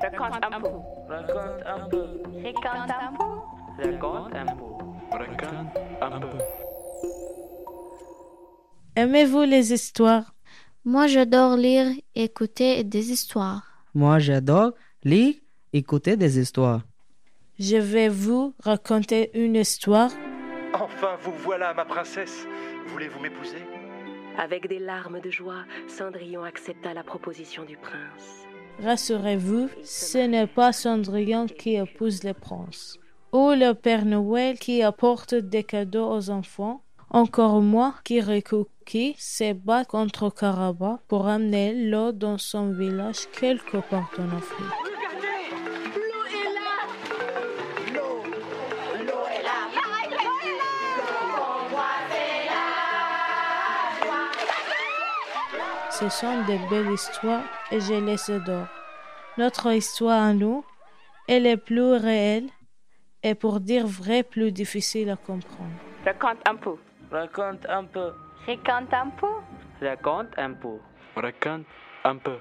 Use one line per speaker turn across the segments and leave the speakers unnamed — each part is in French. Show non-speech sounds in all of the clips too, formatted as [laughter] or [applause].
Raconte un peu.
Raconte un peu.
Raconte un peu.
Raconte un peu.
Raconte un peu.
Aimez-vous les histoires?
Moi, j'adore lire et écouter des histoires.
Moi, j'adore lire, écouter des histoires.
Je vais vous raconter une histoire.
Enfin, vous voilà, ma princesse. Voulez-vous m'épouser?
Avec des larmes de joie, Cendrillon accepta la proposition du prince.
Rassurez-vous, ce n'est pas Cendrillon qui épouse le prince, ou le Père Noël qui apporte des cadeaux aux enfants, encore moins Kirikuki se bat contre Karaba pour amener l'eau dans son village quelque part en Afrique. Ce sont de belles histoires et je les adore. Notre histoire à nous, elle est plus réelle et pour dire vrai plus difficile à comprendre.
Raconte un peu.
Raconte un peu.
Raconte un peu.
Raconte un peu.
Raconte un peu.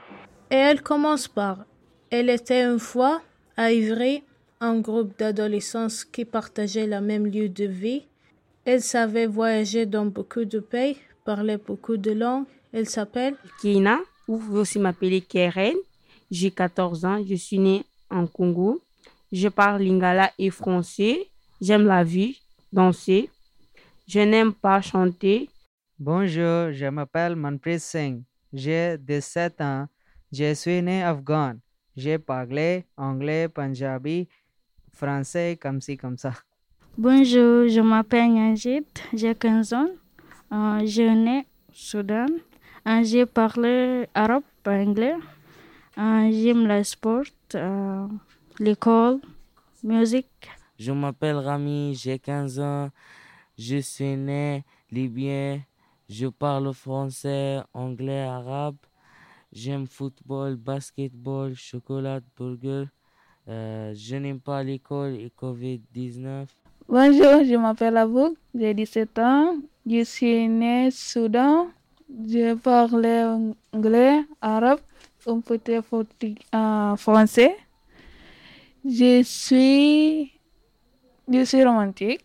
Et elle commence par Elle était une fois à Ivry, un groupe d'adolescents qui partageaient le même lieu de vie. Elle savait voyager dans beaucoup de pays, parlait beaucoup de langues. Elle s'appelle
Kina, ou vous aussi m'appeler Keren. J'ai 14 ans, je suis née en Congo. Je parle lingala et français. J'aime la vie, danser. Je n'aime pas chanter.
Bonjour, je m'appelle Manpreet Singh. J'ai 17 ans. Je suis né afghan. J'ai parlé anglais, punjabi, français comme ci, comme ça.
Bonjour, je m'appelle Yanjit, j'ai 15 ans. Euh, je suis né au Soudan. Euh, j'ai parlé arabe, anglais. Euh, J'aime le sport, euh, l'école, musique.
Je m'appelle Rami, j'ai 15 ans. Je suis né libyen. Je parle français, anglais, arabe. J'aime football, basketball, chocolat, burger. Euh, je n'aime pas l'école et Covid-19.
Bonjour, je m'appelle Abouk, j'ai 17 ans. Je suis né au Soudan. Je parle anglais, arabe, un petit euh, français. Je suis, je suis romantique.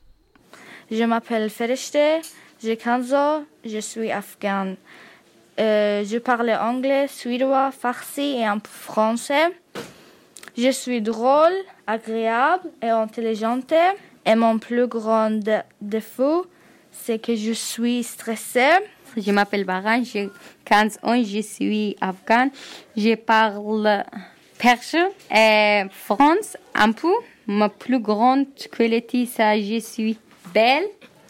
Je m'appelle Ferishte, j'ai 15 ans, je suis afghane. Euh, je parle anglais, suédois, farsi et un peu français. Je suis drôle, agréable et intelligente. Et mon plus grand dé- défaut, c'est que je suis stressée.
Je m'appelle Baran, j'ai 15 ans, je suis afghane. Je parle perse et France un peu. Ma plus grande qualité, c'est je suis belle.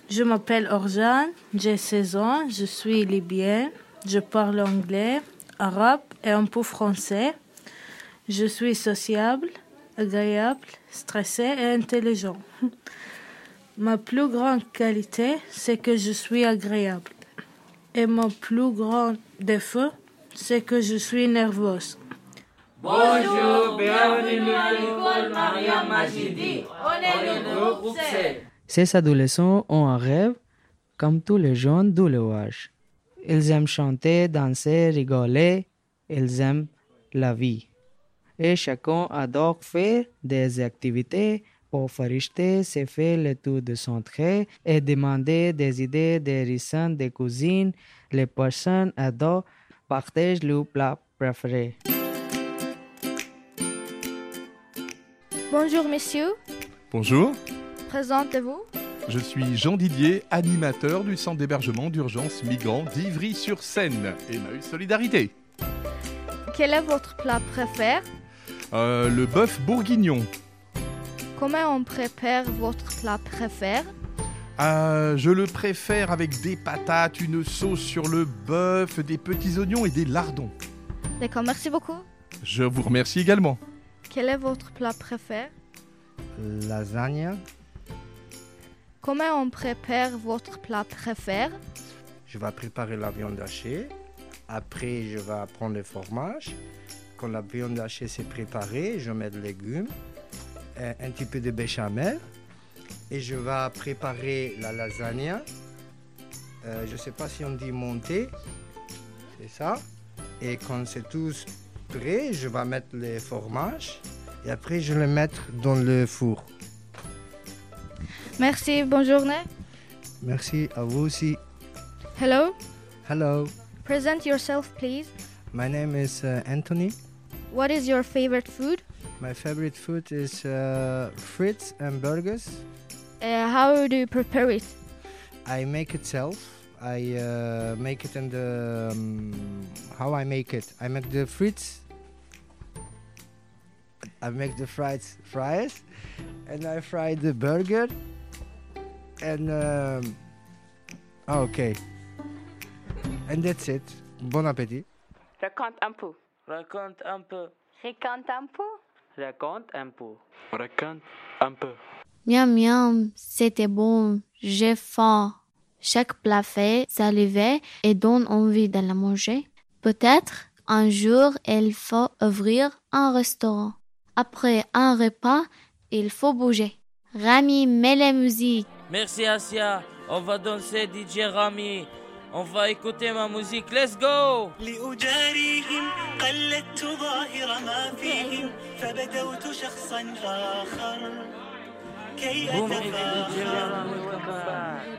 Je m'appelle Orjan, j'ai 16 ans, je suis libyenne, je parle anglais, arabe et un peu français. Je suis sociable, agréable, stressé et intelligent. [laughs] Ma plus grande qualité, c'est que je suis agréable. Et mon plus grand défaut, c'est que je suis nerveuse.
Bonjour, bienvenue à l'école Maria Majidi. On est le groupe C.
Ces adolescents ont un rêve, comme tous les jeunes du village. Ils aiment chanter, danser, rigoler. Ils aiment la vie. Et chacun adore faire des activités pour Farishte se fait le tour de son trait et demander des idées des rissons des cuisines. Les personnes adorent partager leur plat préféré.
Bonjour messieurs,
Bonjour,
présentez-vous.
je suis Jean Didier, animateur du centre d'hébergement d'urgence migrants d'Ivry-sur-Seine. Emmaüs Solidarité.
Quel est votre plat préféré?
Euh, le bœuf bourguignon.
Comment on prépare votre plat préféré?
Euh, je le préfère avec des patates, une sauce sur le bœuf, des petits oignons et des lardons.
D'accord, merci beaucoup.
Je vous remercie également.
Quel est votre plat préféré?
Lasagne.
Comment on prépare votre plat préféré?
Je vais préparer la viande hachée. Après, je vais prendre le fromage. Quand la viande hachée s'est préparée, je mets des légumes, un petit peu de béchamel. Et je vais préparer la lasagne. Euh, je ne sais pas si on dit monter. C'est ça. Et quand c'est tout Après, je vais mettre les fromages et après, je vais les mettre dans le four.
Merci, bonne journée.
Merci à vous aussi.
Hello,
Hello,
present yourself, please.
my name is uh, Anthony.
What is your favorite food?
My favorite food is uh, frites and burgers.
Uh, how do you prepare it?
I make it self. I uh, make it in the um, how I make it. I make the frites. I make the fried fries, and I fry the burger. And um, okay, and that's it. Bon appétit.
Raconte un peu.
Raconte un peu.
Raconte un peu.
Raconte un peu. Raconte un peu.
Miam miam, c'était bon, j'ai faim. Chaque plat fait, salivé et donne envie de la manger. Peut-être un jour il faut ouvrir un restaurant. Après un repas, il faut bouger. Rami, mets la musique.
Merci Asia. On va danser DJ Rami. On va écouter ma musique. Let's go.
لأجاريهم قلدت ظاهر ما فيهم فبدوت شخصا آخر. كي أتفاخر.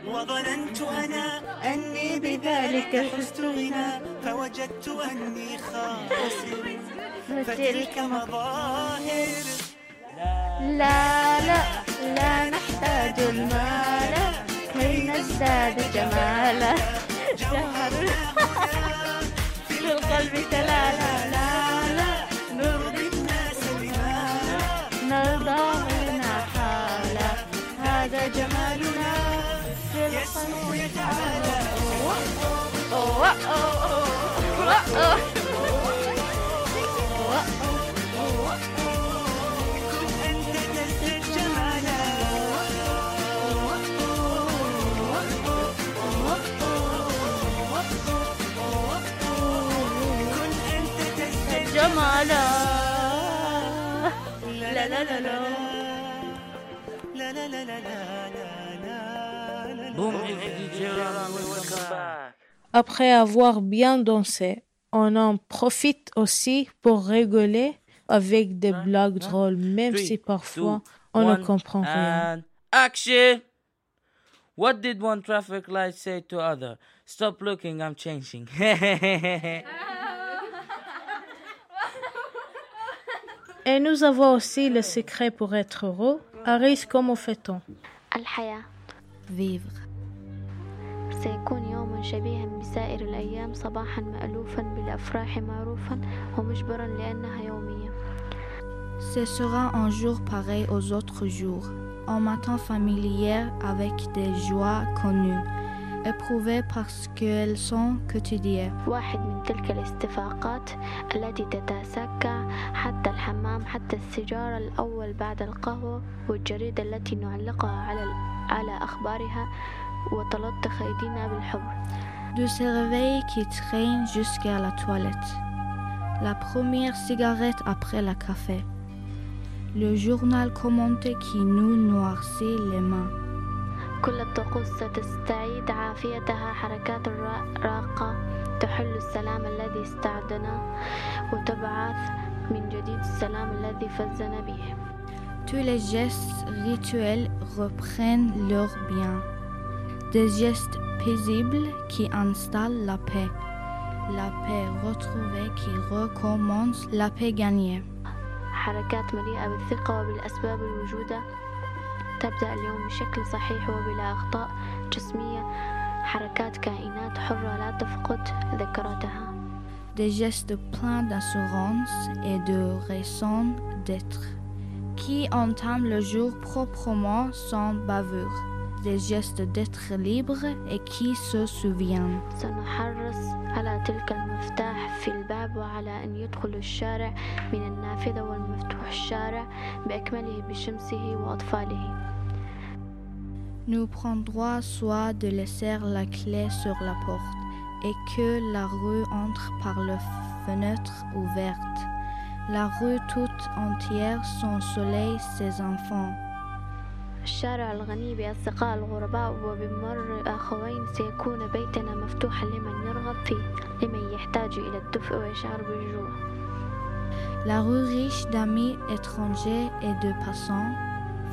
وظننت أنا أني بذلك حزت غنى فوجدت أني خاسر فتلك مظاهر.
لا لا لا نحتاج المال. كي نزداد جمالا. جوهر في القلب تلالا لا لا نرضي الناس بما نرضى منا حالا هذا جمالنا يسمو يتعالى أوه أوه أوه أوه
Après avoir bien dansé, on en profite aussi pour rigoler avec des hein? blagues hein? drôles, même si parfois on ne comprend rien.
Action! What did one traffic light say to other? Stop looking, I'm changing. [laughs]
Et nous avons aussi le secret pour être heureux. Aris, comment fait-on?
Vivre. يوما شبيها بسائر الأيام صباحا مألوفا بالأفراح معروفا ومجبرا لأنها يومية
Ce sera un jour pareil aux autres jours, un matin familier avec des joies connues, éprouvées parce qu'elles sont quotidiennes.
واحد من تلك الاستفاقات التي تتسكع حتى الحمام حتى السيجارة الأول بعد القهوة والجريدة التي نعلقها على على أخبارها وتلطخ أيدينا بالحب
De ce réveil qui traîne jusqu'à la toilette. La première cigarette après le café. Le journal commenté qui nous noircit les mains.
كل الطقوس ستستعيد عافيتها حركات الراقة تحل السلام الذي استعدنا وتبعث من جديد السلام الذي فزنا به
Tous les gestes rituels reprennent leur bien. Des gestes paisibles qui installent la paix. La paix retrouvée qui recommence la paix gagnée.
حركات مليئة بالثقة وبالأسباب الوجودة تبدأ اليوم بشكل صحيح وبلا أخطاء جسمية حركات كائنات حرة لا تفقد ذكرتها
Des gestes pleins d'assurance et de raison d'être qui entament le jour proprement sans bavure. Des gestes d'être libre et qui se souviennent.
سنحرص على تلك المفتاح في الباب وعلى أن يدخل الشارع من النافذة والمفتوح الشارع بأكمله بشمسه وأطفاله
Nous prendrons soin de laisser la clé sur la porte et que la rue entre par la fenêtre ouverte. La rue toute entière, son soleil, ses enfants.
الشارع الغني بأصدقاء الغرباء وبمر أخوين سيكون بيتنا مفتوحا لمن يرغب فيه لمن يحتاج إلى الدفء ويشعر بالجوع
La rue riche d'amis étrangers et de passants,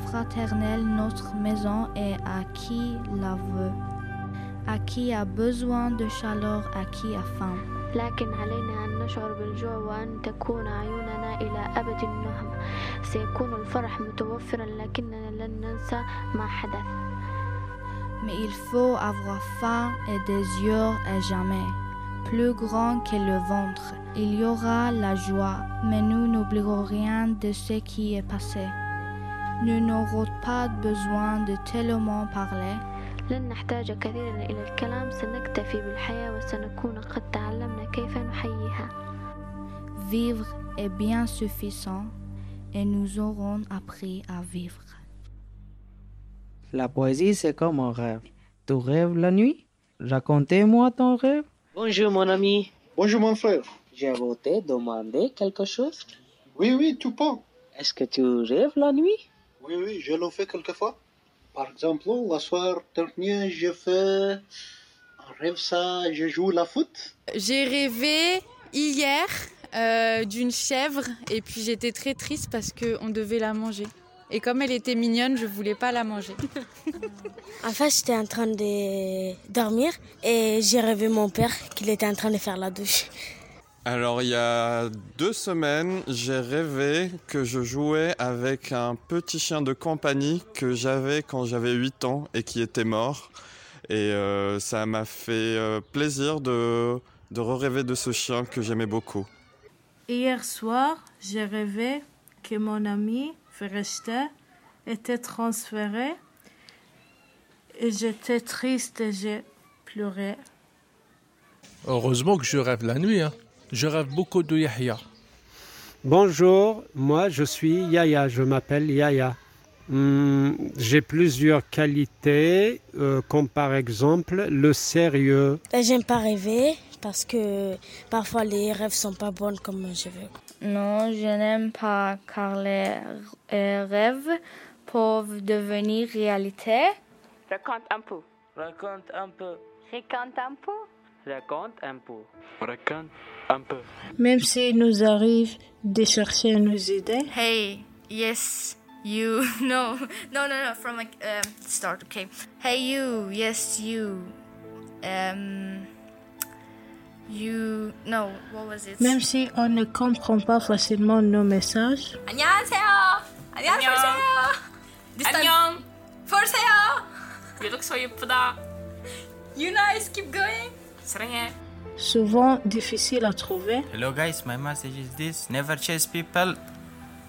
fraternelle notre maison est à qui la veut, à qui a besoin de chaleur, à qui a faim.
لكن علينا أن نشعر بالجوع وأن تكون عيوننا إلى أبد النهم سيكون الفرح متوفرا لكننا لن ننسى ما حدث
Mais il faut avoir faim et des yeux à jamais, plus grands que le ventre. Il y aura la joie, mais nous n'oublierons rien de ce qui est passé. Nous n'aurons pas besoin de tellement parler.
لن نحتاج كثيرا إلى الكلام سنكتفي بالحياة وسنكون قد تعلمنا كيف نحييها
Vivre est bien suffisant et nous aurons appris à vivre.
La poésie, c'est comme un rêve. Tu rêves la nuit Racontez-moi ton rêve.
Bonjour mon ami.
Bonjour mon frère.
Je vais te demander quelque chose.
Oui, oui, tout pas.
Est-ce que tu rêves la nuit
Oui, oui, je l'ai fait quelquefois. Par exemple, la soirée dernière, j'ai fait un rêve ça, je joue la foot.
J'ai rêvé hier euh, d'une chèvre et puis j'étais très triste parce qu'on devait la manger. Et comme elle était mignonne, je voulais pas la manger. [laughs]
En fait, j'étais en train de dormir et j'ai rêvé mon père qu'il était en train de faire la douche.
Alors il y a deux semaines, j'ai rêvé que je jouais avec un petit chien de compagnie que j'avais quand j'avais 8 ans et qui était mort. Et euh, ça m'a fait euh, plaisir de, de rêver de ce chien que j'aimais beaucoup.
Hier soir, j'ai rêvé que mon ami Feresta était transféré et j'étais triste et j'ai pleuré.
Heureusement que je rêve la nuit. hein. Je rêve beaucoup de Yahya.
Bonjour, moi je suis Yaya, je m'appelle Yaya. Hmm, J'ai plusieurs qualités, euh, comme par exemple le sérieux.
Là, j'aime pas rêver parce que parfois les rêves sont pas bons comme je veux.
Non, je n'aime pas car les euh, rêves peuvent devenir réalité.
Raconte un peu.
Raconte un peu.
Raconte un peu
Raconte un peu.
Raconte un peu.
Même s'il nous arrive de chercher nos idées,
Hey, yes, you. [laughs] No, no, no, no. From like um, start. Okay. Hey, you. Yes, you. Um, you. No. What was it?
même si on ne comprend pas facilement nos messages,
안녕하세요. 안녕하세요. This time-
안녕.
보세요.
You look so 예쁘다.
You nice. Keep going.
Souvent difficile à trouver.
Hello guys, my message is this. Never chase people.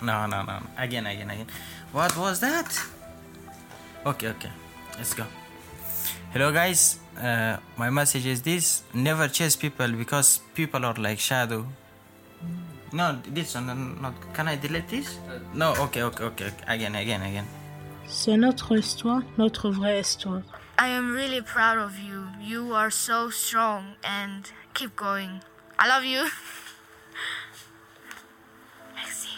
No, no, no. Again, again, again. What was that? Okay, okay. Let's go. Hello guys, uh, my message is this. Never chase people because people are like shadow. No, this one, not. Can I delete this? No, okay, okay, okay. Again, again, again.
C'est notre histoire, notre vraie histoire.
I am really proud of you. You are so strong and keep going. I love you. [laughs] Merci.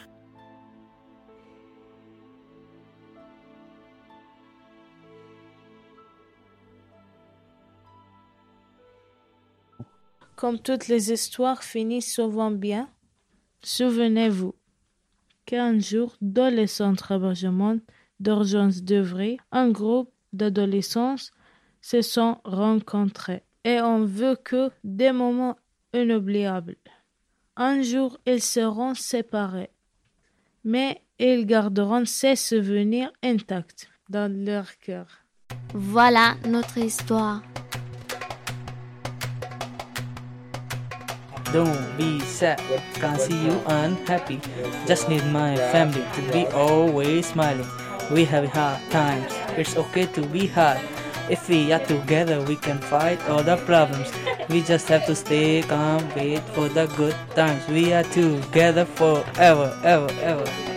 Comme toutes les histoires finissent souvent bien, souvenez-vous qu'un jour, dans le centre d'hébergement d'urgence d'Evry, un groupe d'adolescents se sont rencontrés et ont vécu des moments inoubliables. Un jour, ils seront séparés, mais ils garderont ces souvenirs intacts dans leur cœur.
Voilà notre histoire.
Don't be sad, can't see you unhappy. Just need my family to be always smiling. We have hard times, it's okay to be hard. If we are together, we can fight all the problems. We just have to stay calm, wait for the good times. We are together forever, ever, ever.